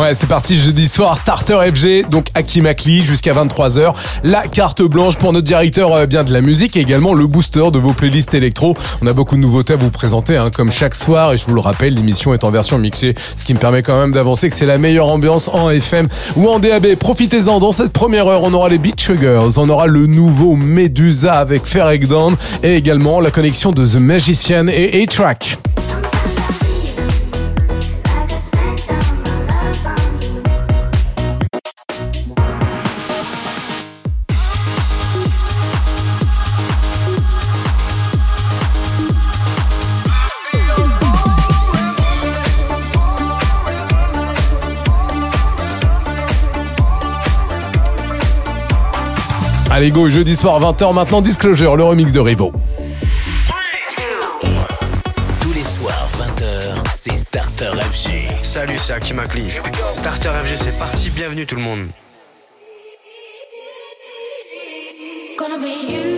Ouais, c'est parti jeudi soir, Starter FG, donc Hakim Akli jusqu'à 23h. La carte blanche pour notre directeur euh, bien de la musique et également le booster de vos playlists électro. On a beaucoup de nouveautés à vous présenter, hein, comme chaque soir. Et je vous le rappelle, l'émission est en version mixée, ce qui me permet quand même d'avancer que c'est la meilleure ambiance en FM ou en DAB. Profitez-en. Dans cette première heure, on aura les Beach Sugars, on aura le nouveau Medusa avec Ferrek Down et également la connexion de The Magician et A-Track. Allez go, jeudi soir 20h maintenant Disclosure, le remix de Rivo. Tous les soirs, 20h, c'est Starter FG. Salut, c'est Hakim Akli. Starter FG, c'est parti. Bienvenue tout le monde. Gonna be you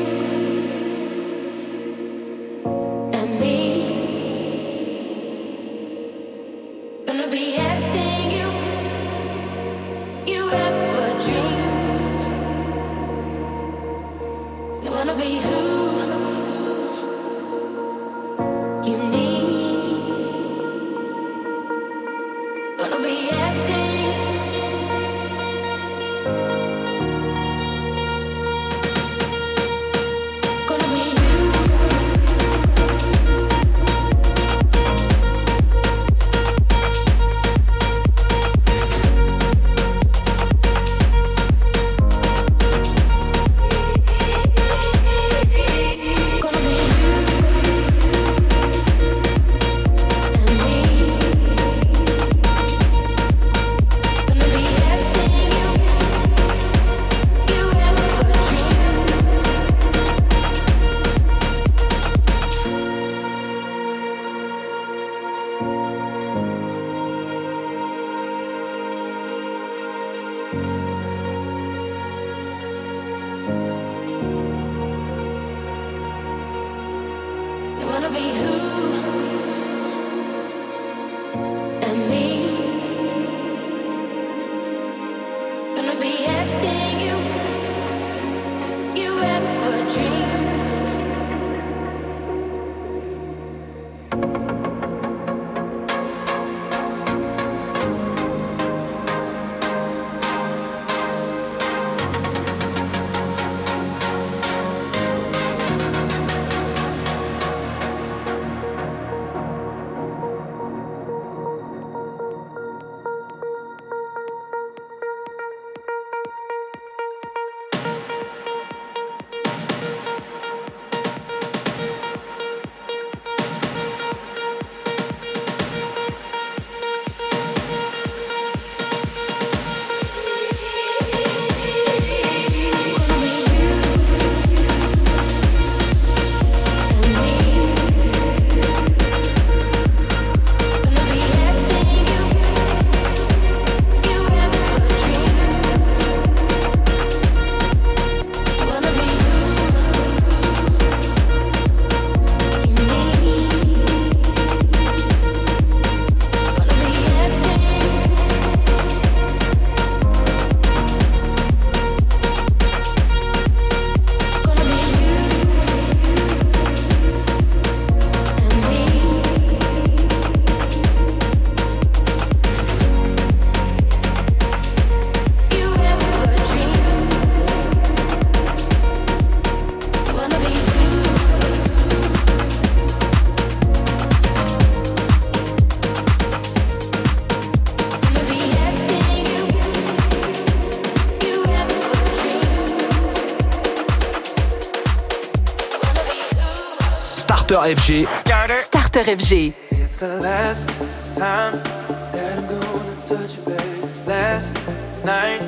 Starter FG. Starter FG. It's the last time that I'm gonna touch you, babe. Last night,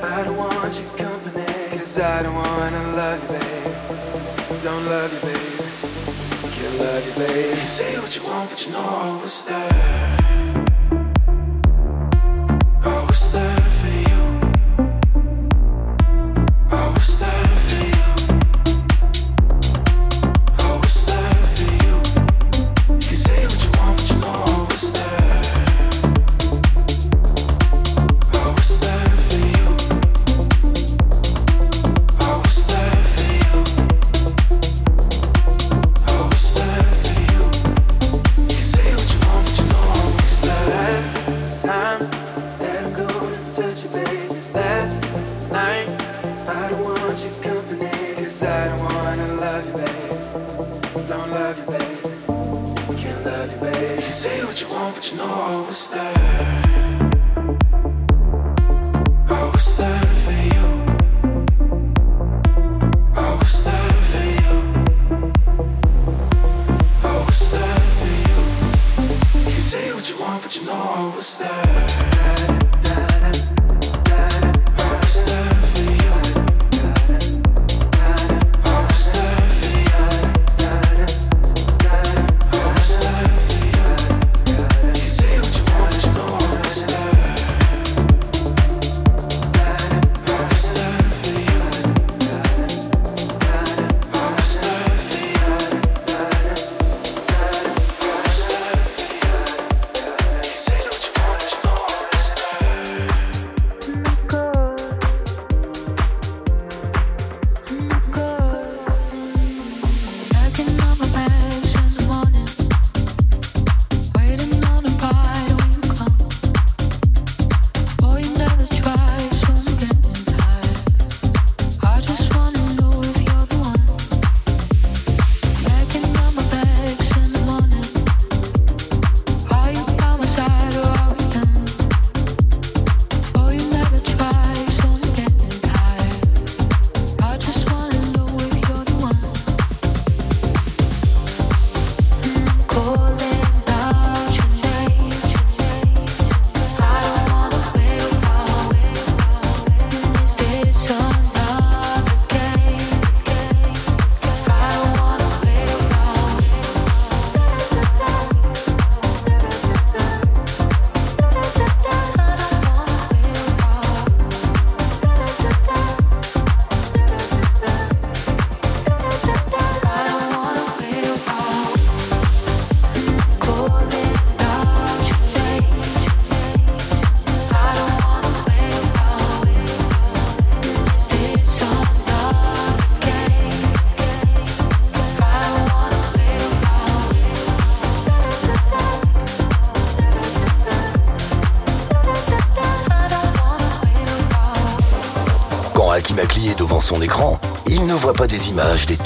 I don't want your company. Cause I don't wanna love you, babe. Don't love you, babe. Can't love you, babe. You say what you want, but you know I was there.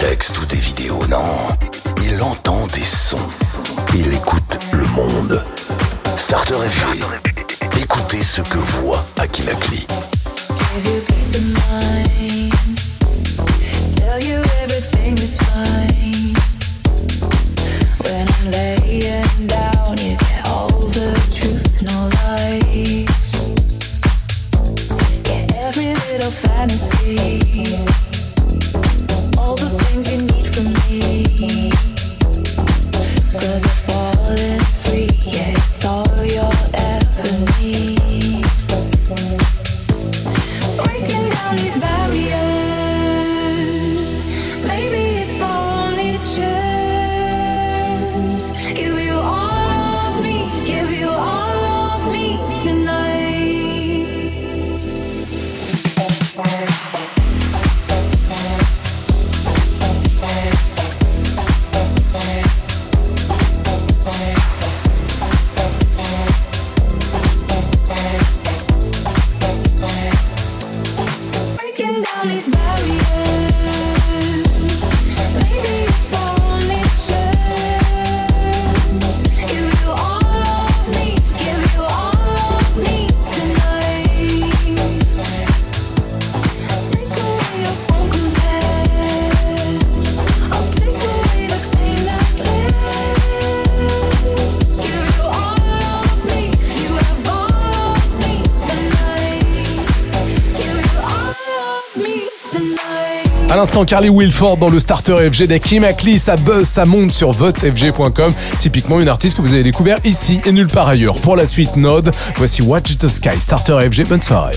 textes ou des vidéos, non. Il entend des sons. Il écoute le monde. Starter FG. Écoutez ce que voit Akinakli. l'instant, Carly Wilford dans le starter FG d'Akim Akli. Ça buzz, ça monte sur votefg.com. Typiquement, une artiste que vous avez découvert ici et nulle part ailleurs. Pour la suite Node, voici Watch the Sky, starter FG. Bonne soirée.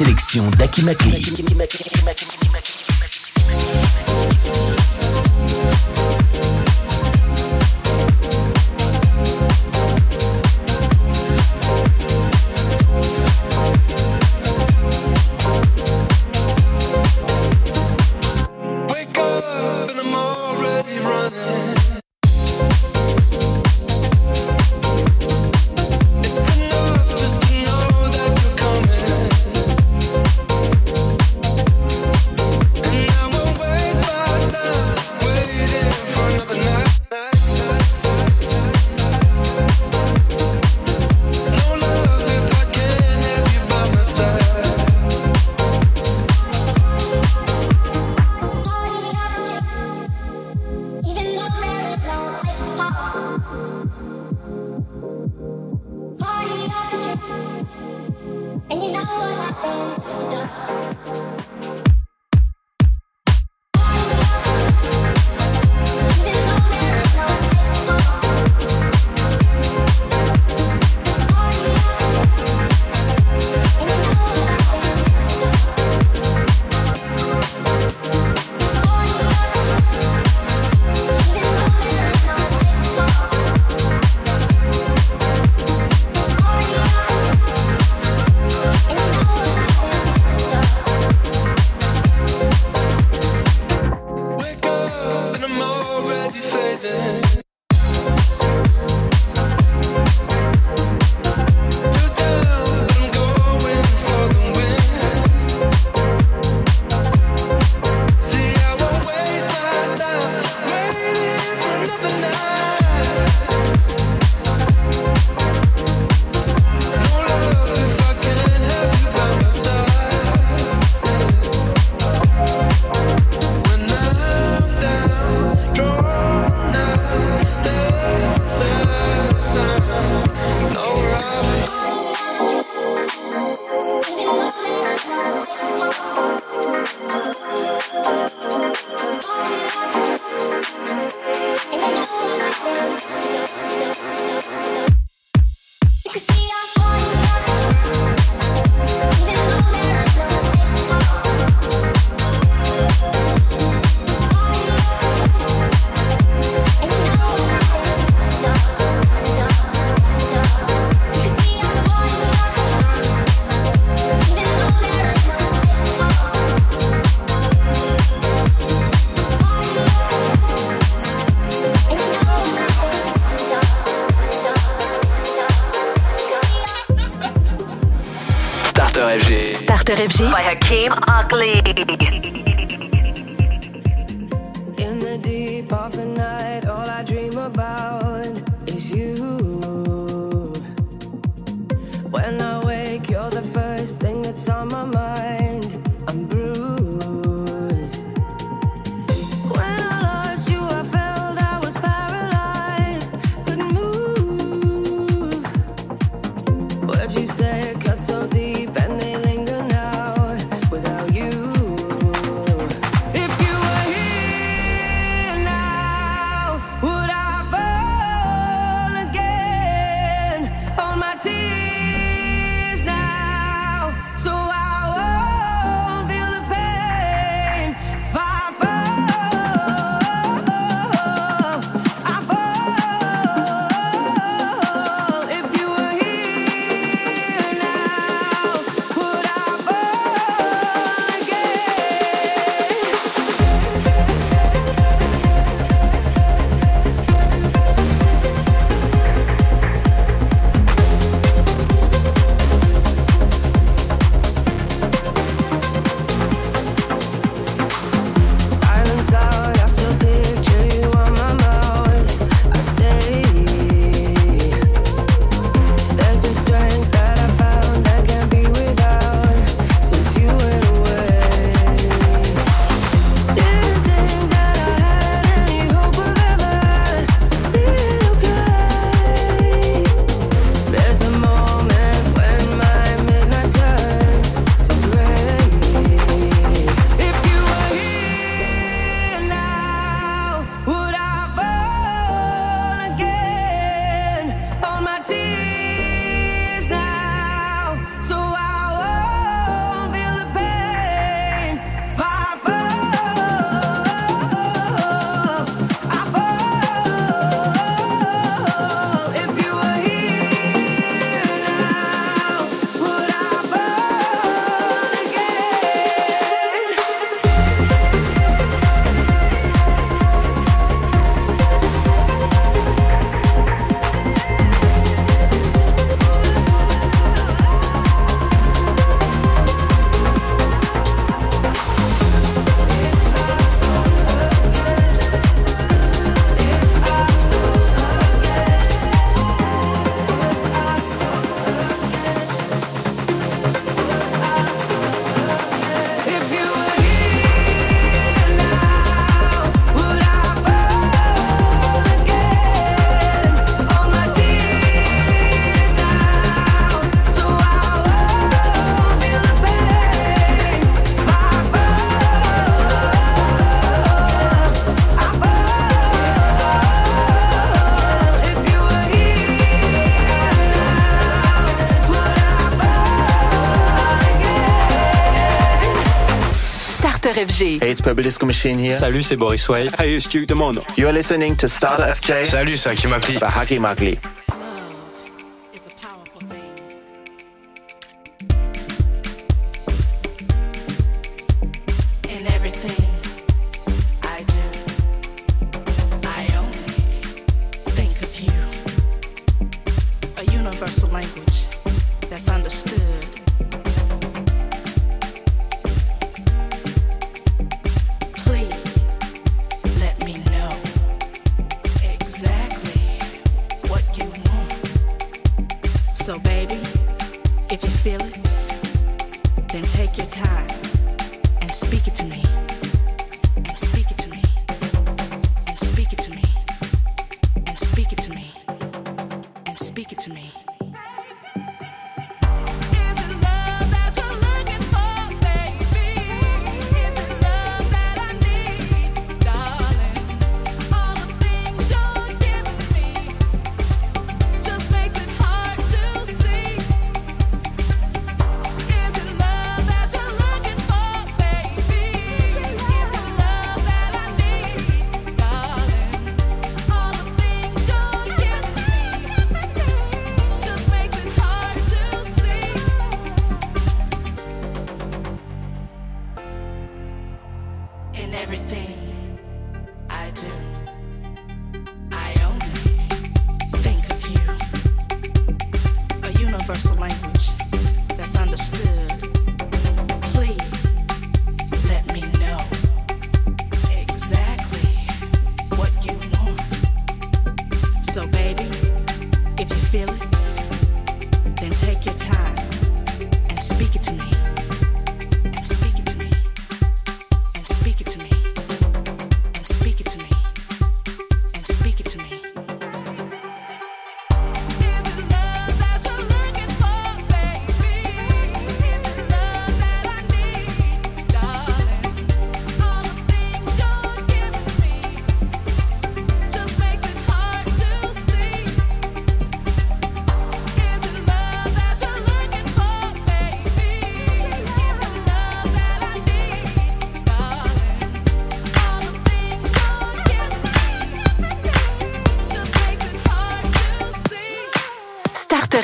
sélection d'Aki FG. By Starter FG. Hey, it's Publisco Machine here. Salut, c'est Boris Way. Hey, it's Duke Demono. You're listening to Starter FJ. Salut, c'est Akimakli. Bah, Hakimakli.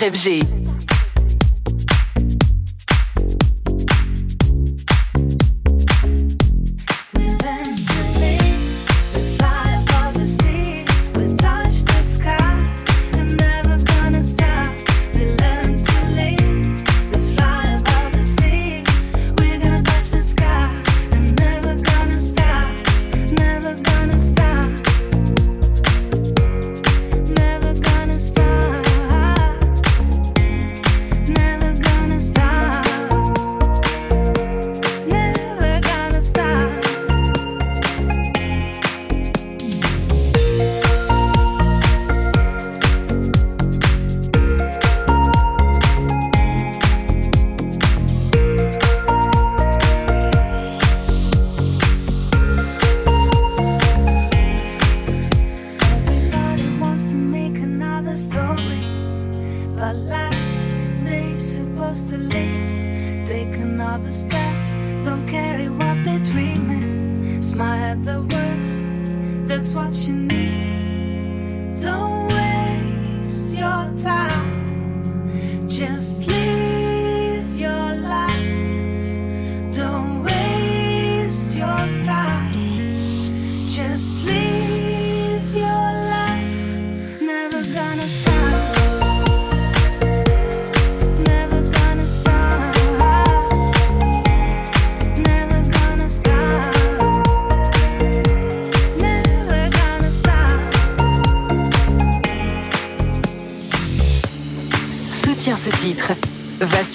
FG.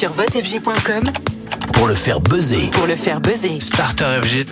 sur pour le faire buzzer. Pour le faire buzzer. Starter FG.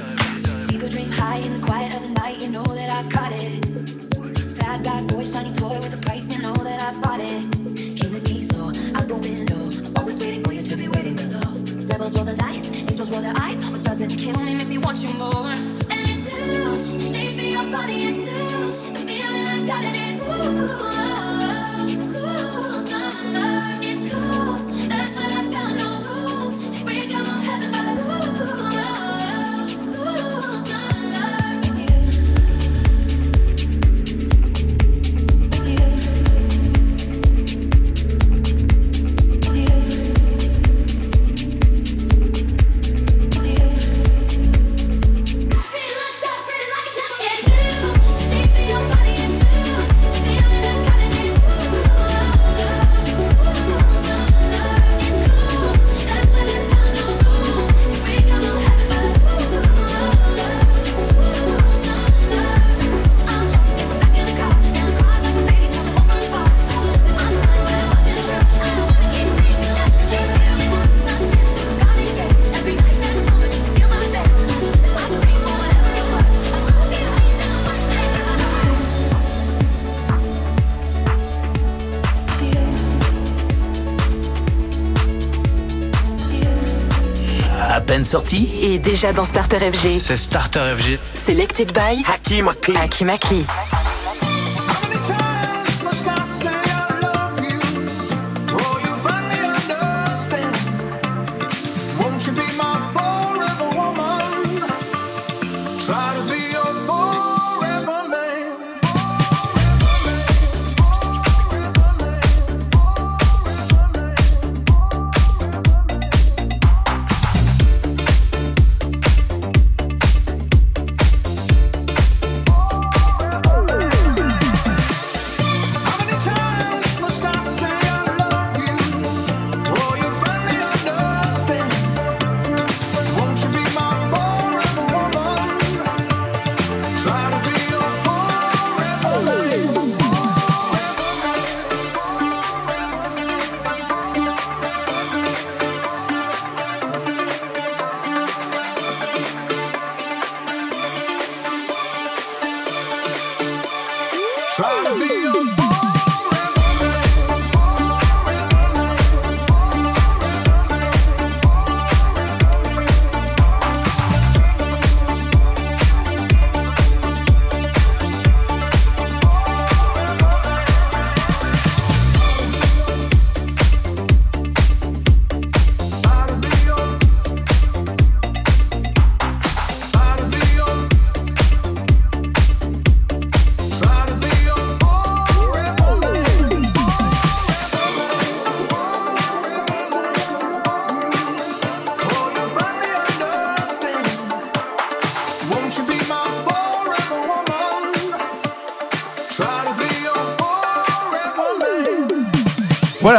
sortie est déjà dans Starter FG. C'est Starter FG. Selected by Hakim Akli. Hakim Akli.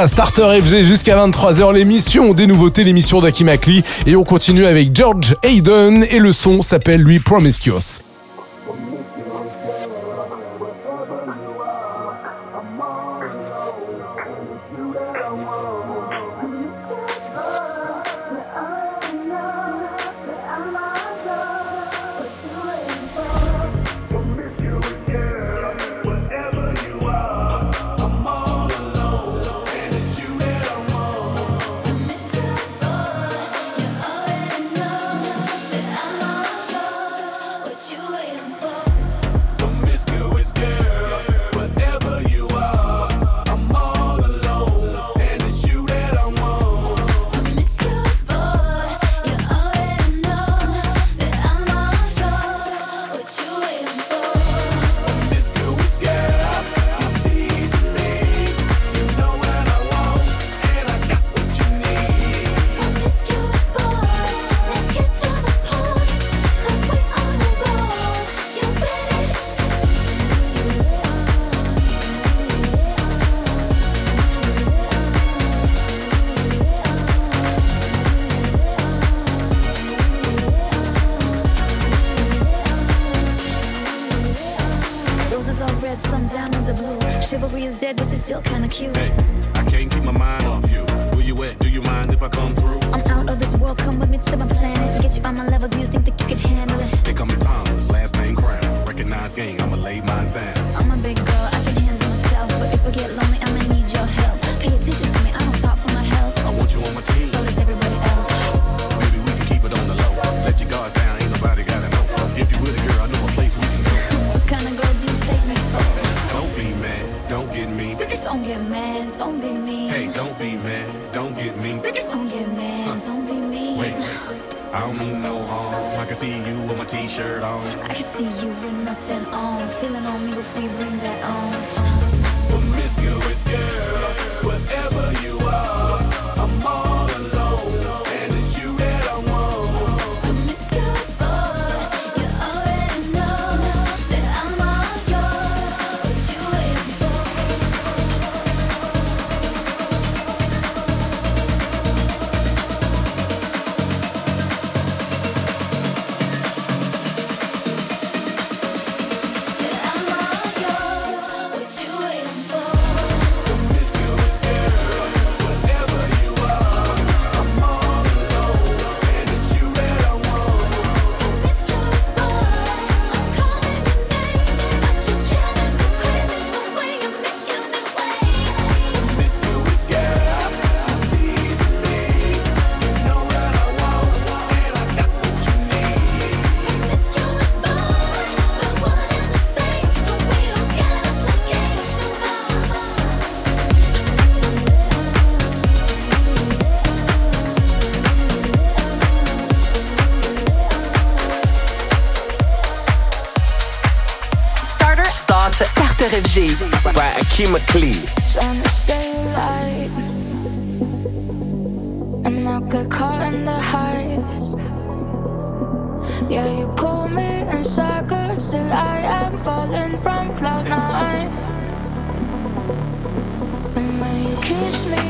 ça, Starter FG jusqu'à 23h, l'émission des nouveautés, l'émission d'Akim Akli. Et on continue avec George Hayden et le son s'appelle lui Promiscuous. shirt on. I can see you with nothing on. Feeling on me before you bring that on. FG. By Akima Klee. Trying to stay alive and not get caught in the highs. Yeah, you pull me in circles till I am falling from cloud nine. And when you kiss me.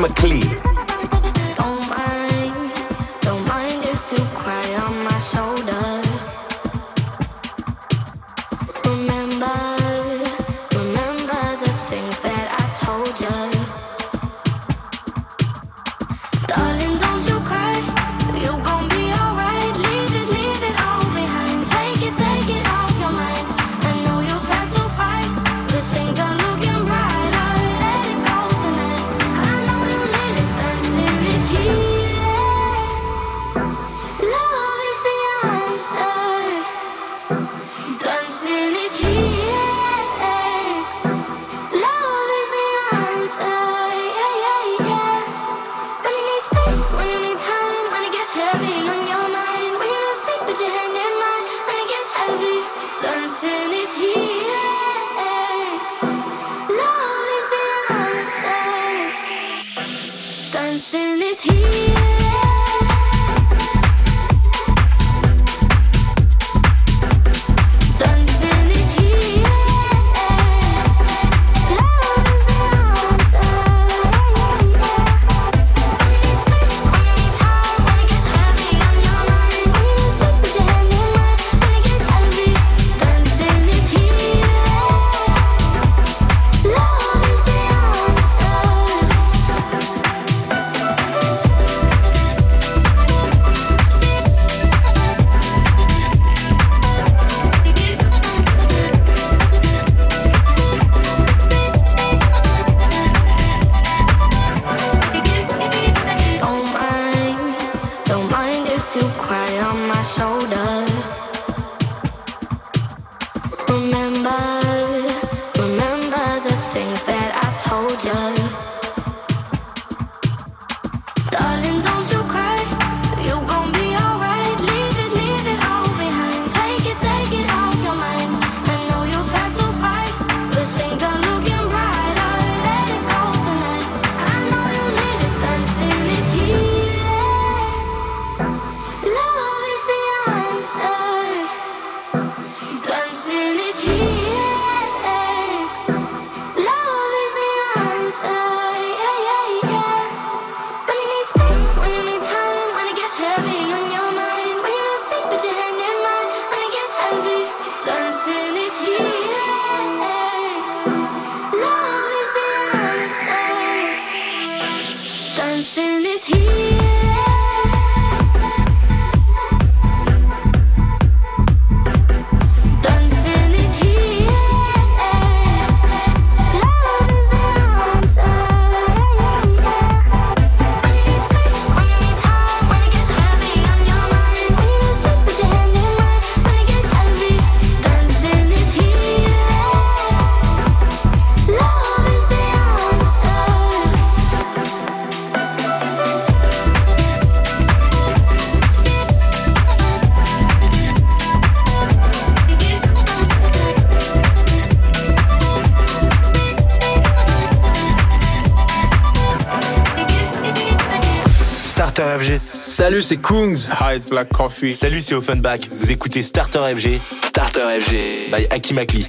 I'm a clean. Salut, c'est Kungs. Hi, Black Coffee. Salut, c'est Offenbach. Vous écoutez Starter FG. Starter FG. By Aki Makli.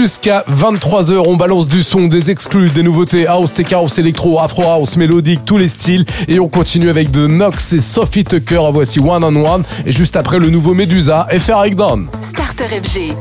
jusqu'à 23h. On balance du son, des exclus, des nouveautés house, tech house, électro, afro house, mélodique, tous les styles. Et on continue avec de Nox et Sophie Tucker. Voici One on One. Et juste après, le nouveau Medusa et Down. Starter FG.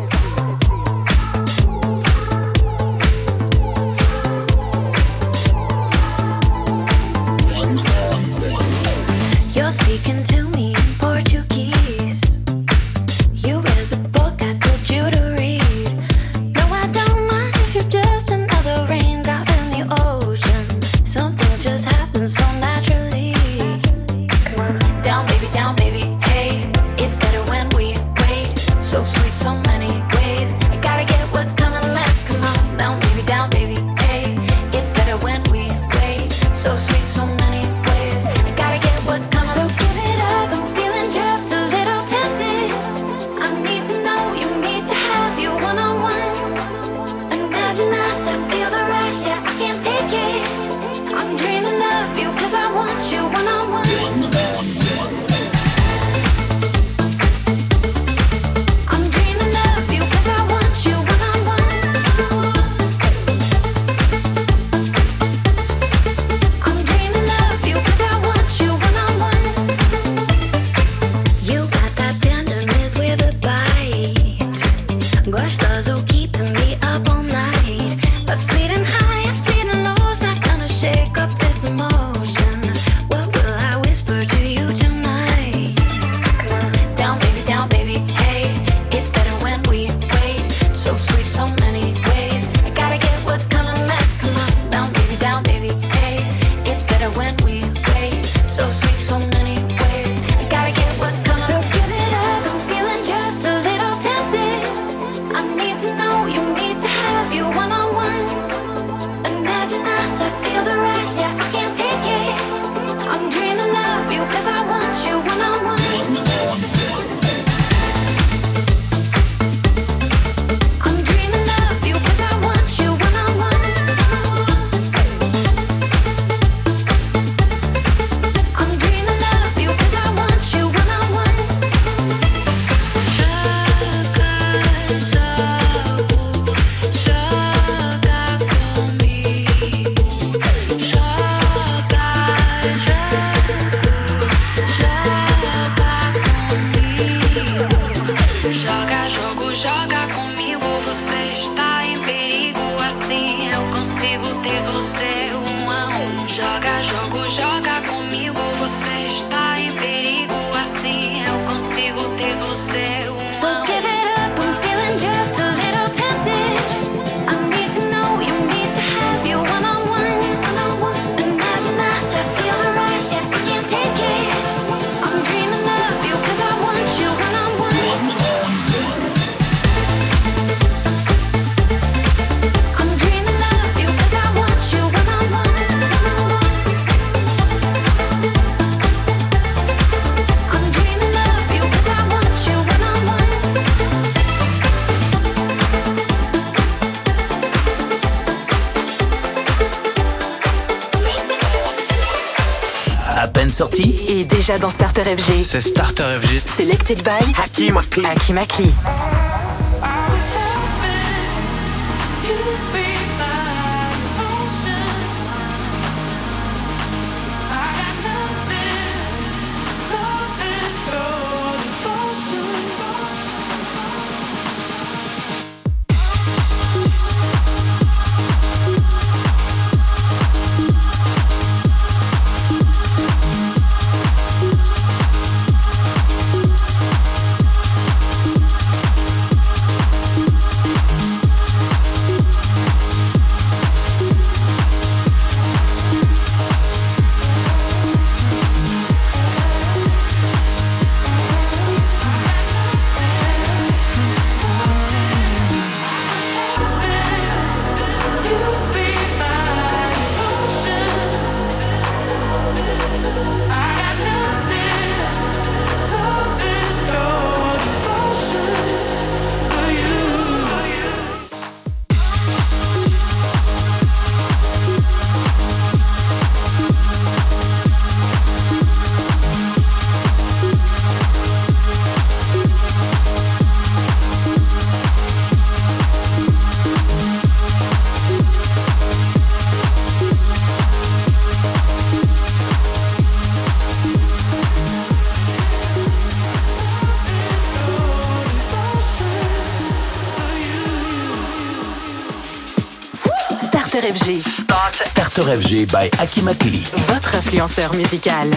dans Starter FG. C'est Starter FG. Selected by Hakim Akli. Votre influenceur musical.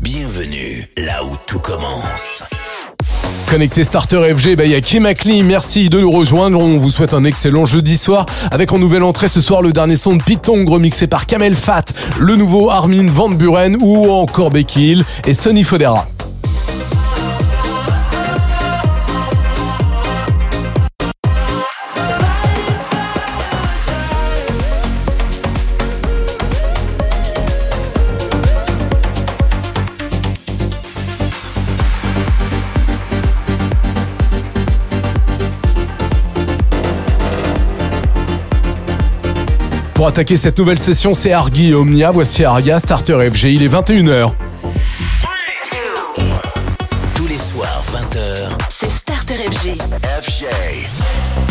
Bienvenue là où tout commence. Connecté Starter FG, bah, il y a Kim Akli, merci de nous rejoindre. On vous souhaite un excellent jeudi soir avec en nouvelle entrée ce soir le dernier son de Pitong remixé par Kamel Fat, le nouveau Armin Van Buren ou encore Becky Hill et Sonny Fodera. Pour attaquer cette nouvelle session, c'est Argy et Omnia. Voici Arga, Starter FG. Il est 21h. Tous les soirs, 20h. C'est Starter FG. FG.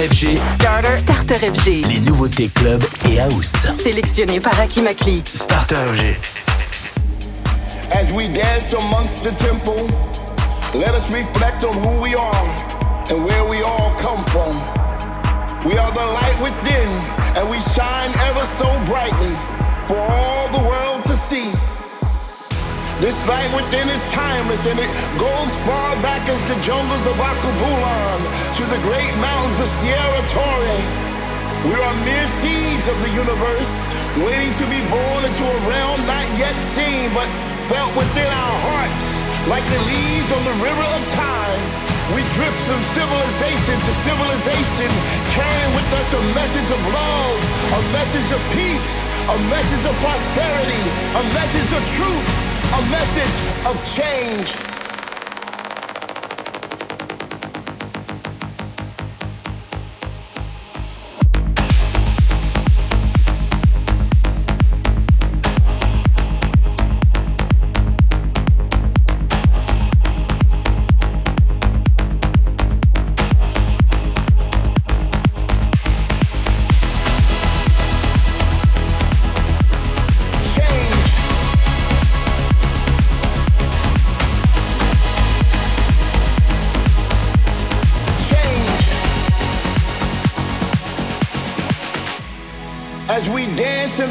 FG. Starter FG. Les nouveautés club et house. Sélectionné par Hakim Akli. Starter FG. As we dance amongst the temple, let us reflect on who we are and where we all come from. We are the light within, and we shine ever so brightly for all the world to see. This light within is timeless, and it goes far back as the jungles of Akabulan to the great mountains of Sierra Torre. We are mere seeds of the universe, waiting to be born into a realm not yet seen, but felt within our hearts, like the leaves on the river of time. We drift from civilization to civilization, carrying with us a message of love, a message of peace, a message of prosperity, a message of truth, a message of change.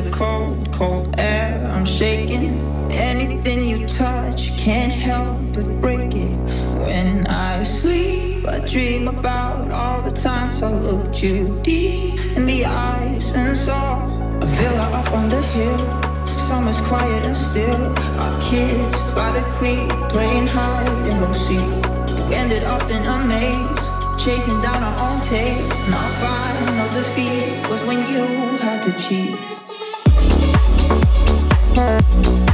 The cold, cold air. I'm shaking. Anything you touch can't help but break it. When I sleep, I dream about all the times I looked you deep in the eyes and saw a villa up on the hill. Summer's quiet and still. Our kids by the creek playing hide and go seek. We ended up in a maze, chasing down our own taste. And our final defeat was when you had to cheat. On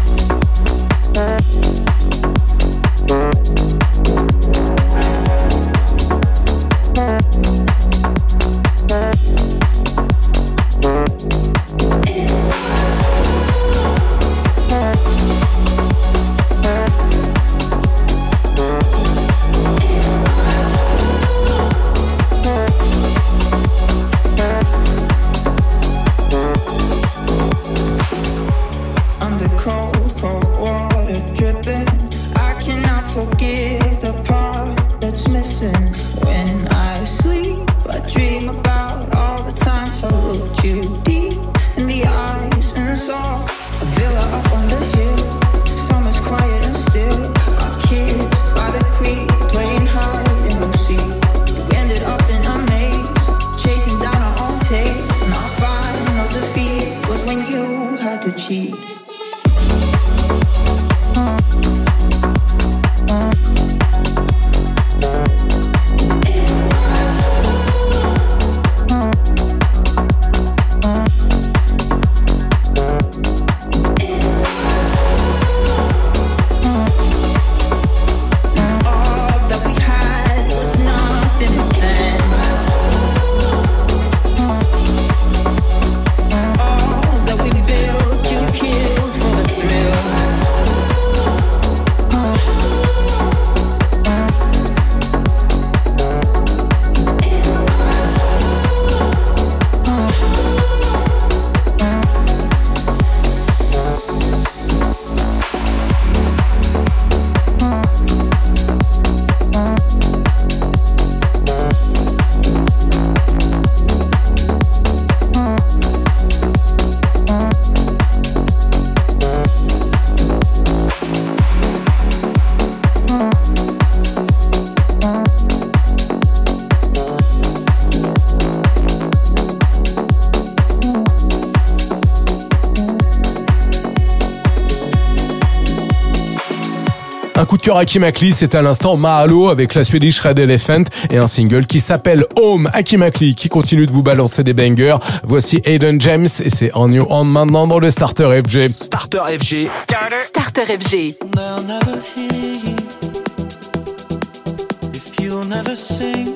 Mr. Hakim Akli, c'est à l'instant Mahalo avec la Swedish Red Elephant et un single qui s'appelle Home. Hakim Akli qui continue de vous balancer des bangers. Voici Aiden James et c'est On Your On maintenant dans le Starter FG. Starter FG. Starter, Starter FG. You never sing.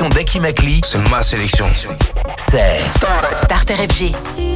sélection d'Aki Makli, c'est ma sélection. C'est Starter FG.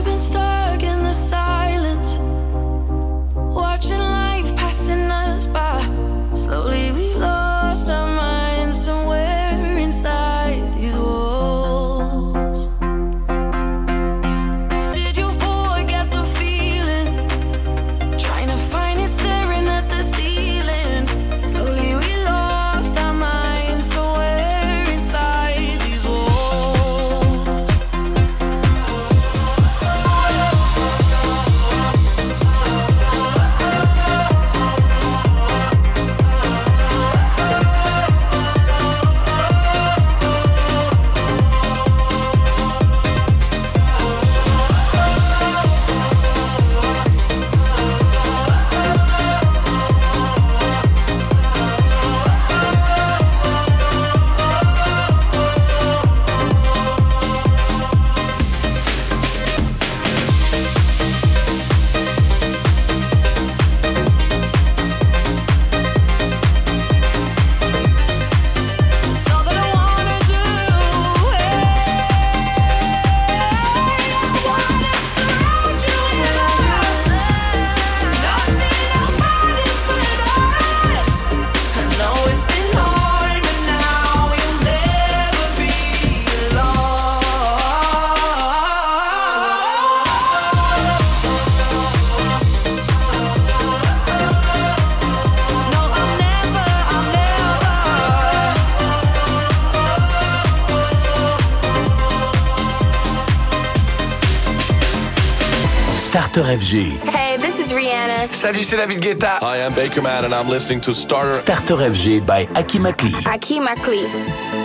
Hey, this is Rihanna. Salut, c'est David Guetta. Hi, I'm Baker Man and I'm listening to Starter Starter FG by Akimakli. Akimakli.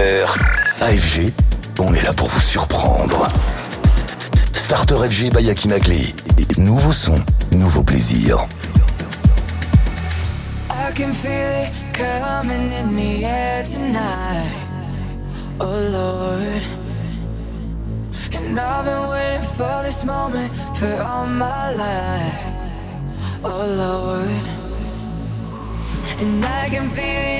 AFG, on est là pour vous surprendre. Starter FG by Yaki Nagli. Nouveau son, nouveau plaisir. Oh Lord. And I've been waiting for this moment for all my life. Oh Lord. And I can feel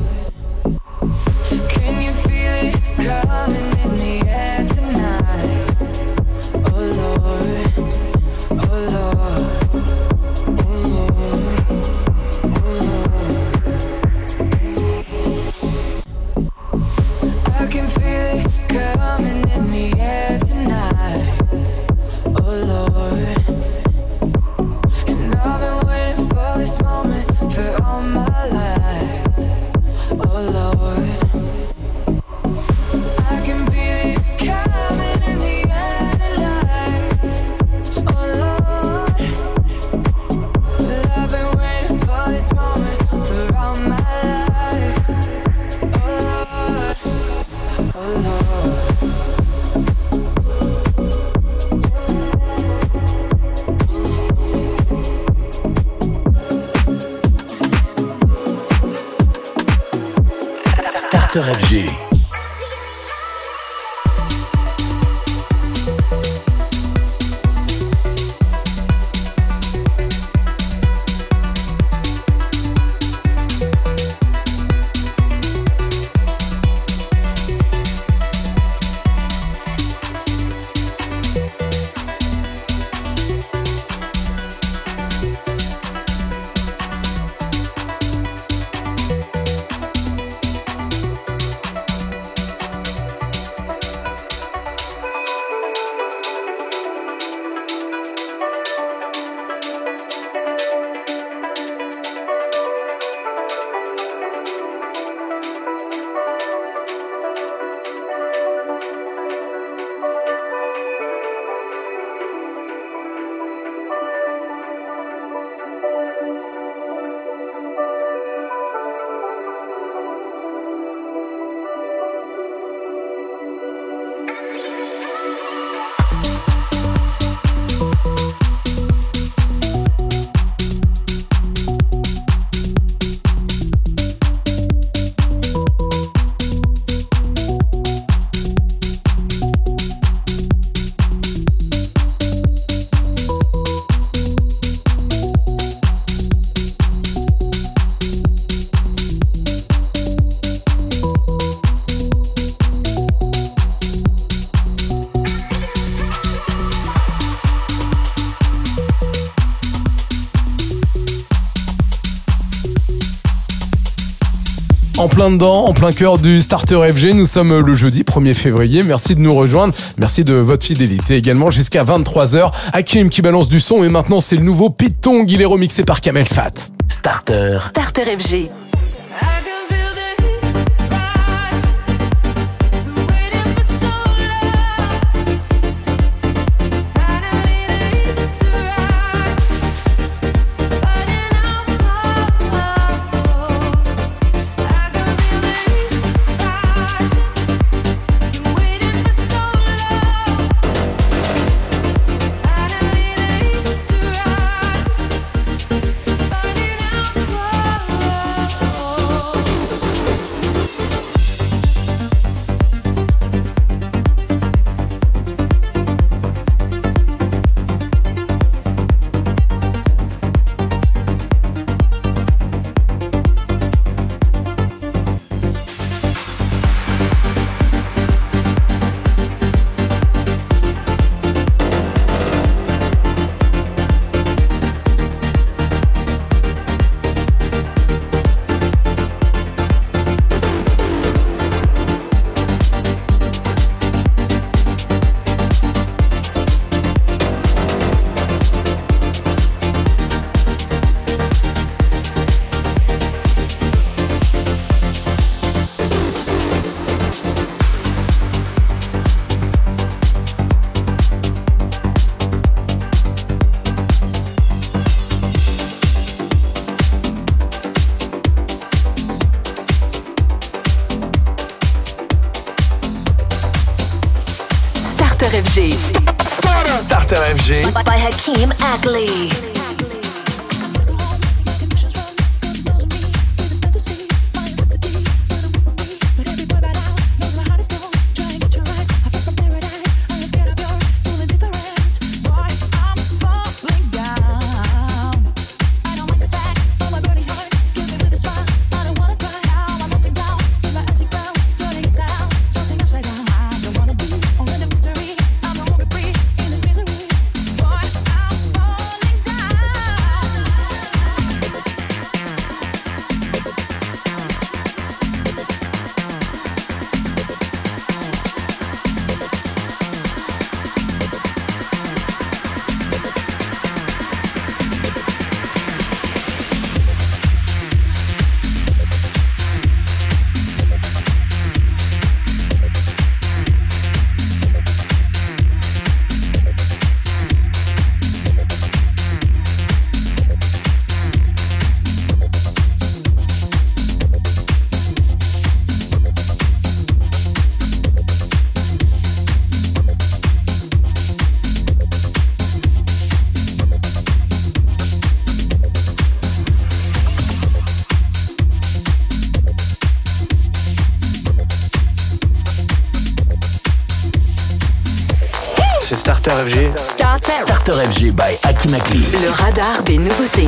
Coming plein dedans, en plein cœur du Starter FG, nous sommes le jeudi 1er février. Merci de nous rejoindre. Merci de votre fidélité également jusqu'à 23h. Hakim qui balance du son et maintenant c'est le nouveau Python. Il est remixé par Kamel Fat. Starter. Starter FG. By Hakeem Ackley. Le radar des nouveautés.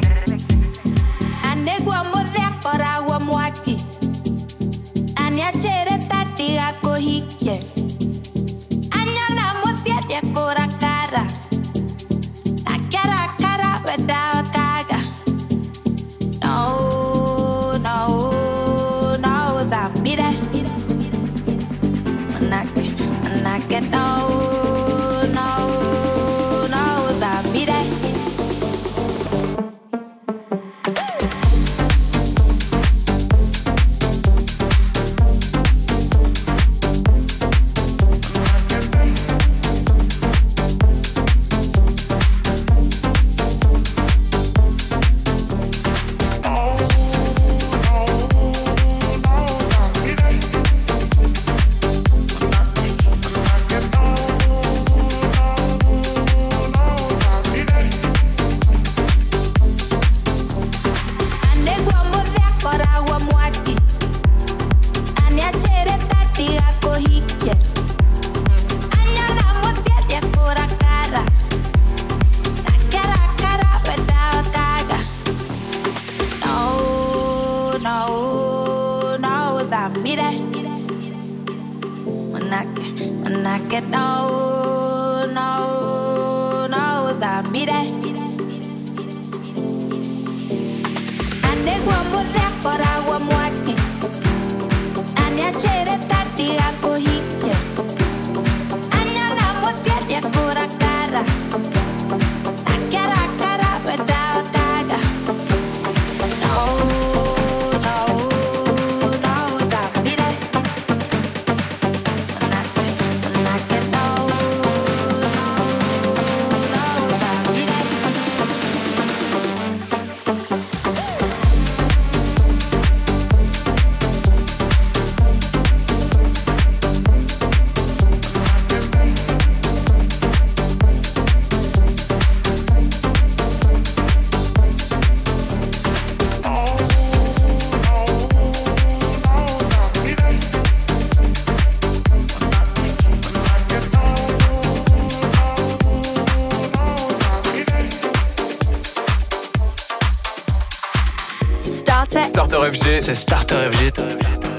C'est Starter FG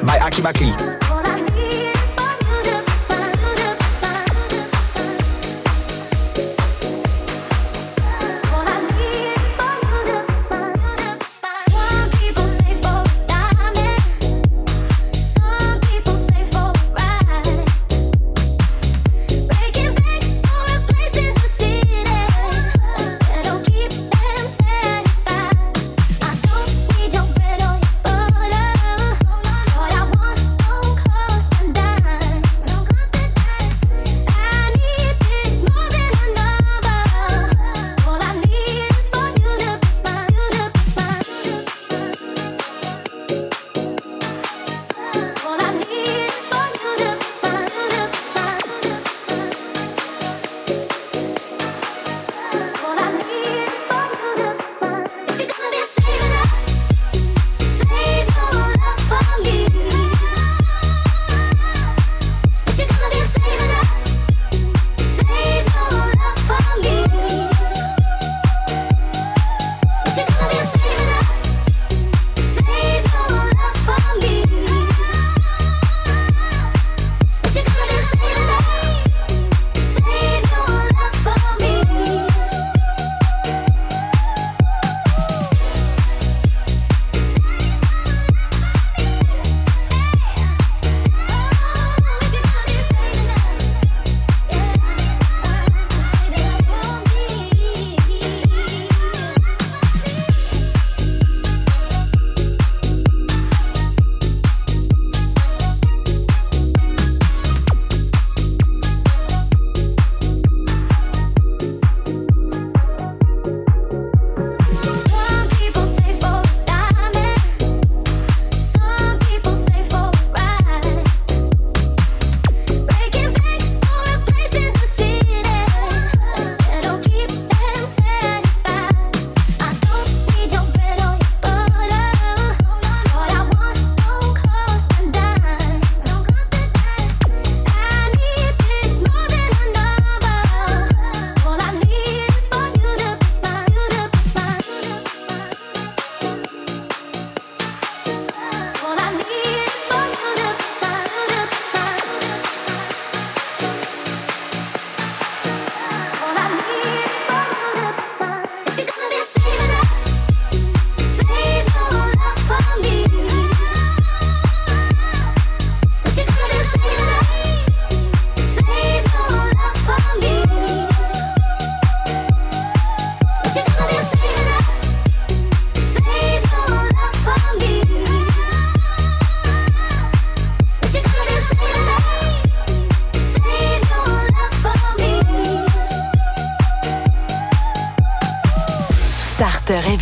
by Aki Bakli.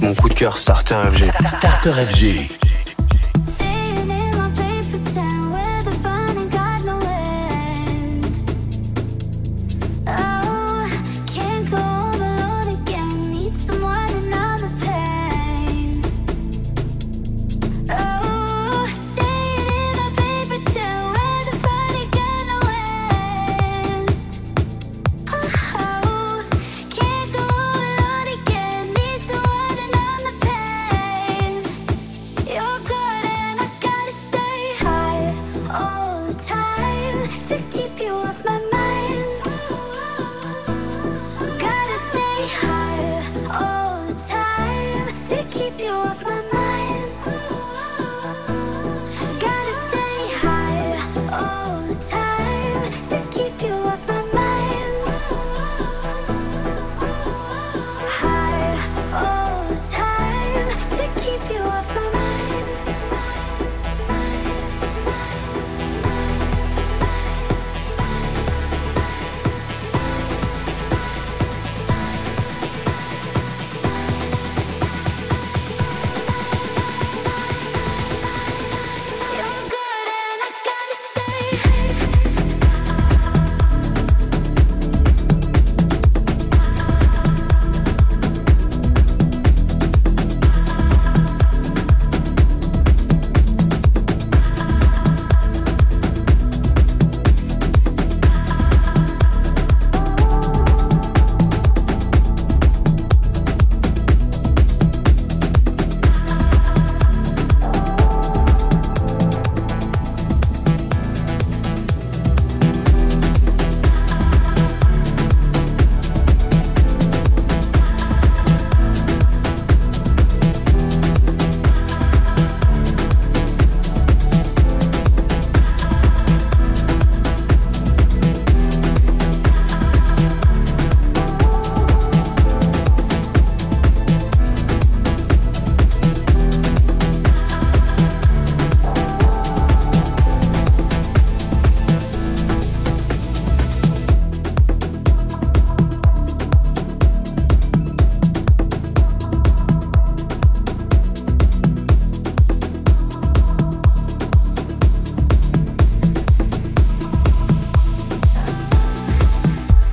Mon coup de cœur Starter FG. Starter FG.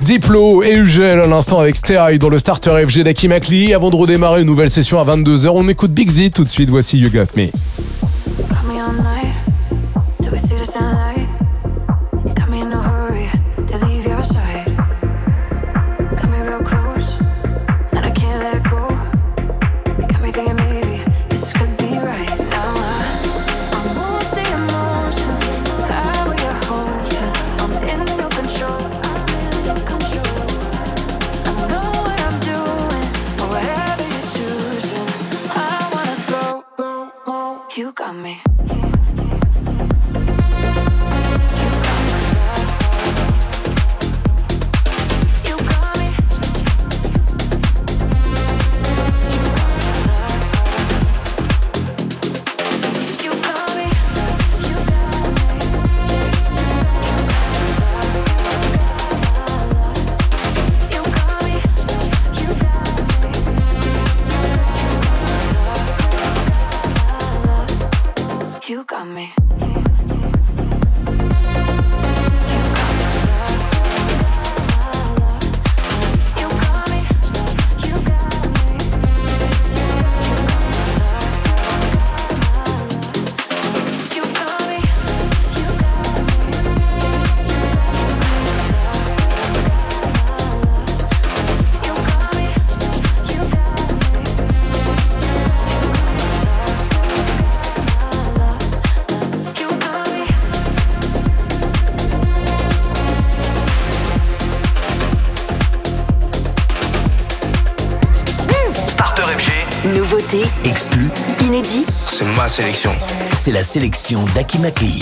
Diplo et UGL à l'instant avec Sterai dans le starter FG d'Aki Makli. Avant de redémarrer une nouvelle session à 22h, on écoute Big Z tout de suite. Voici You Got Me. C'est la sélection d'Akimakli.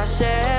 my shit.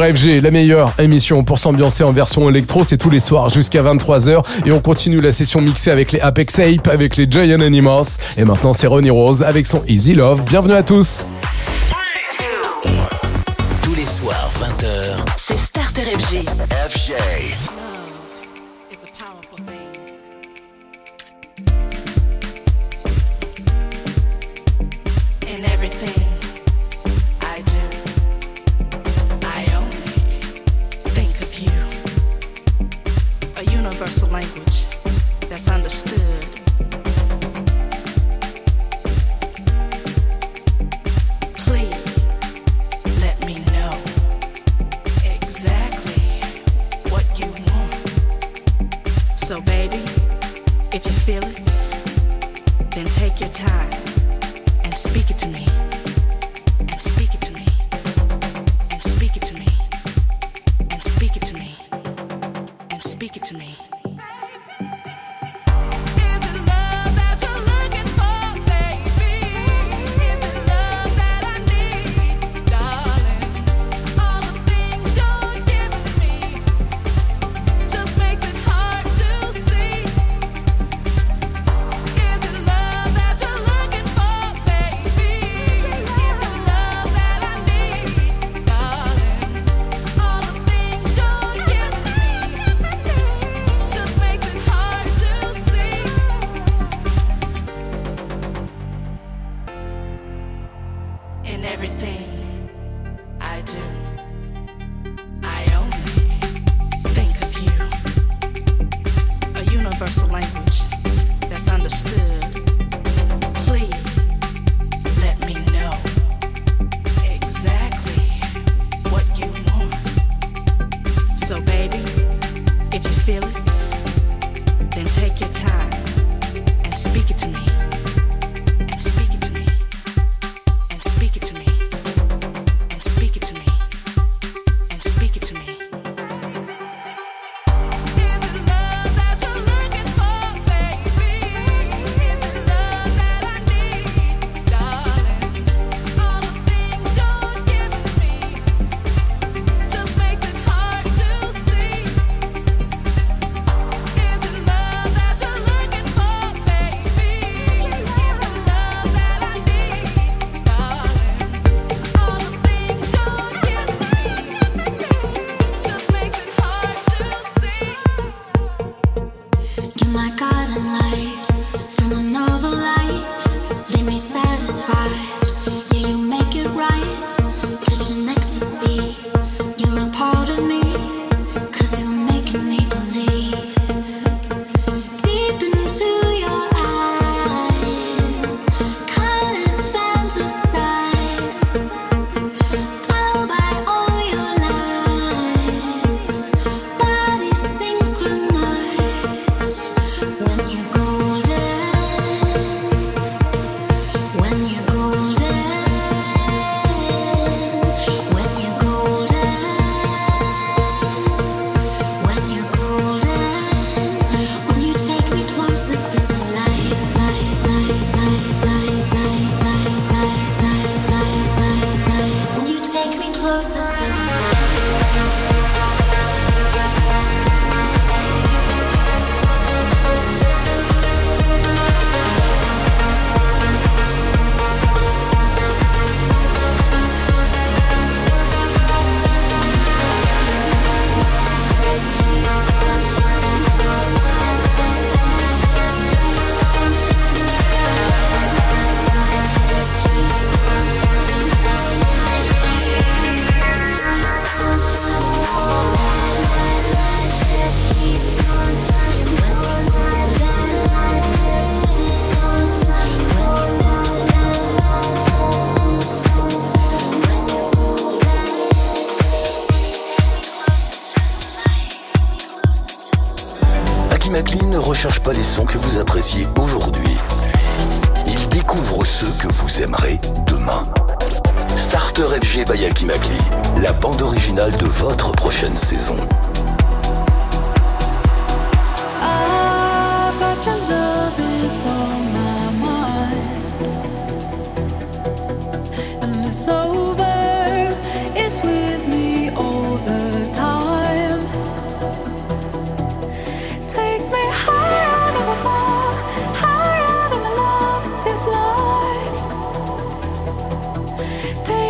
FG, la meilleure émission pour s'ambiancer en version électro, c'est tous les soirs jusqu'à 23h et on continue la session mixée avec les Apex Ape, avec les Giant Animals et maintenant c'est Ronnie Rose avec son Easy Love. Bienvenue à tous.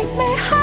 makes me high.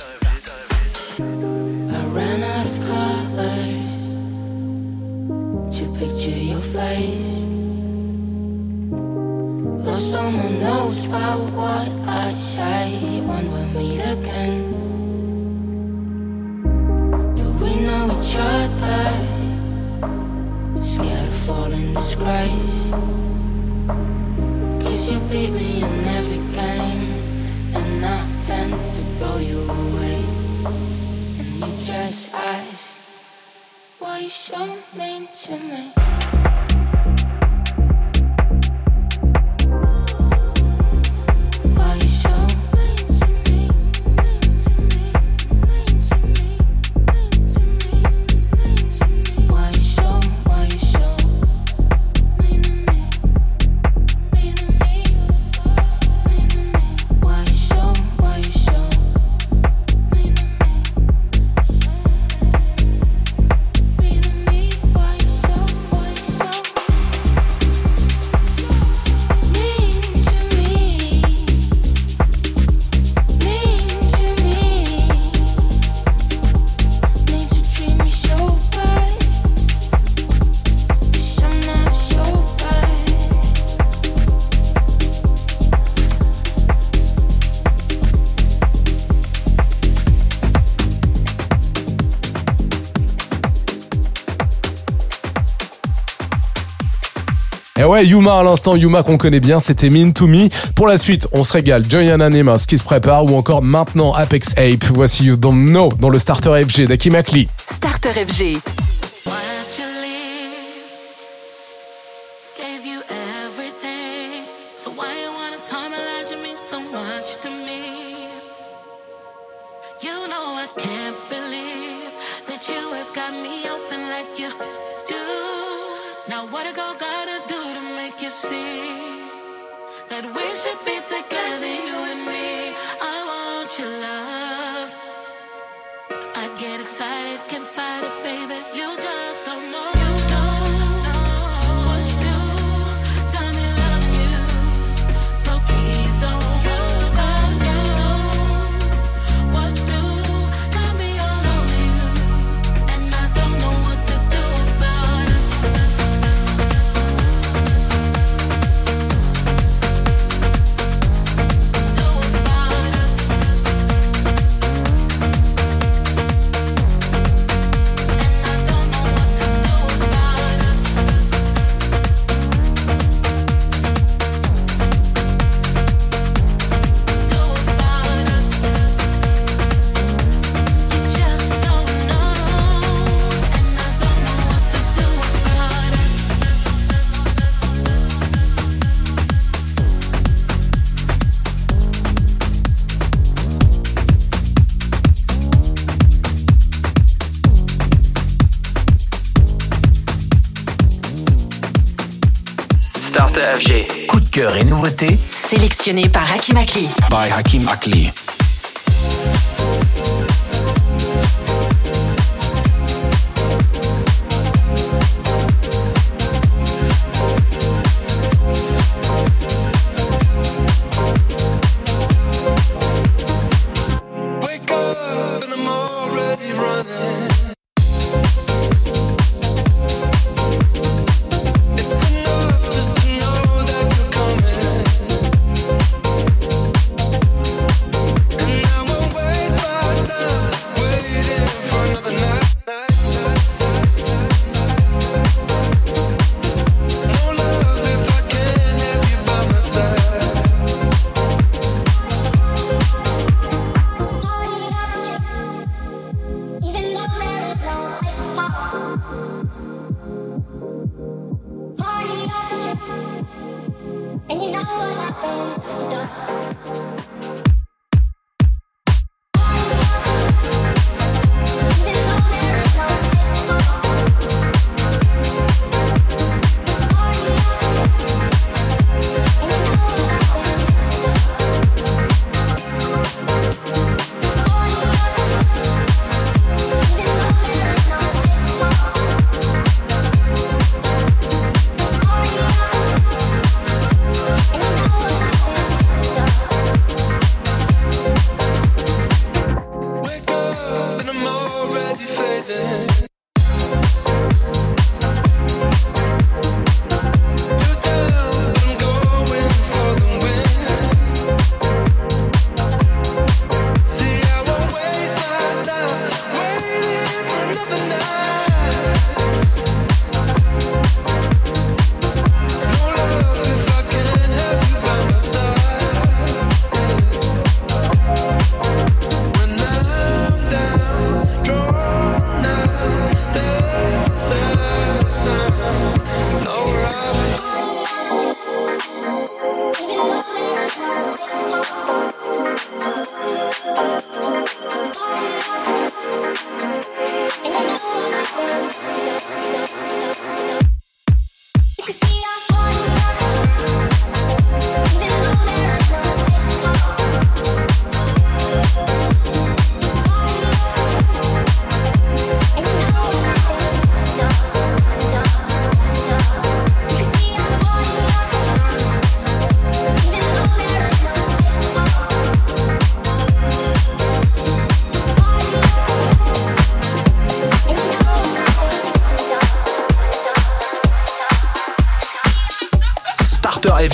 ouais, Yuma à l'instant, Yuma qu'on connaît bien, c'était Mean to Me. Pour la suite, on se régale. Giant Anima, ce qui se prépare, ou encore maintenant Apex Ape. Voici You Don't Know dans le Starter FG d'Aki Starter FG. et nouveautés sélectionnés par Hakim Akli. By Hakim Akli.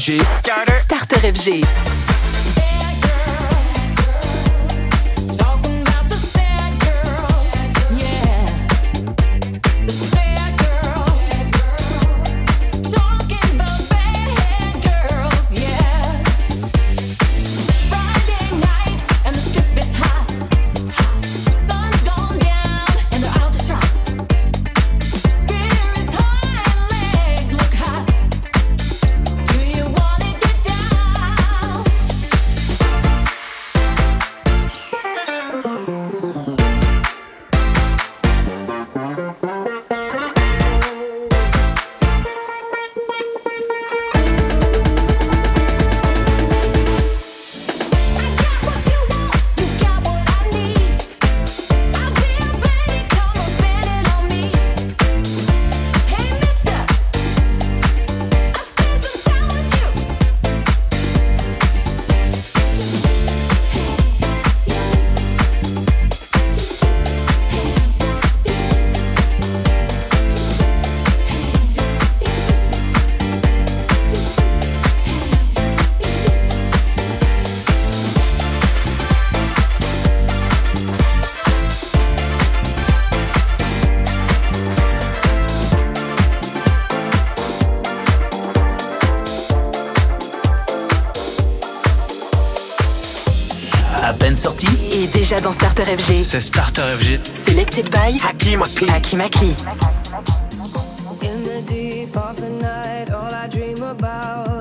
Gucci. déjà dans Starter FG. C'est Starter FG. Selected by Happy Makli. Happy Makli. In the deep of the night, all I dream about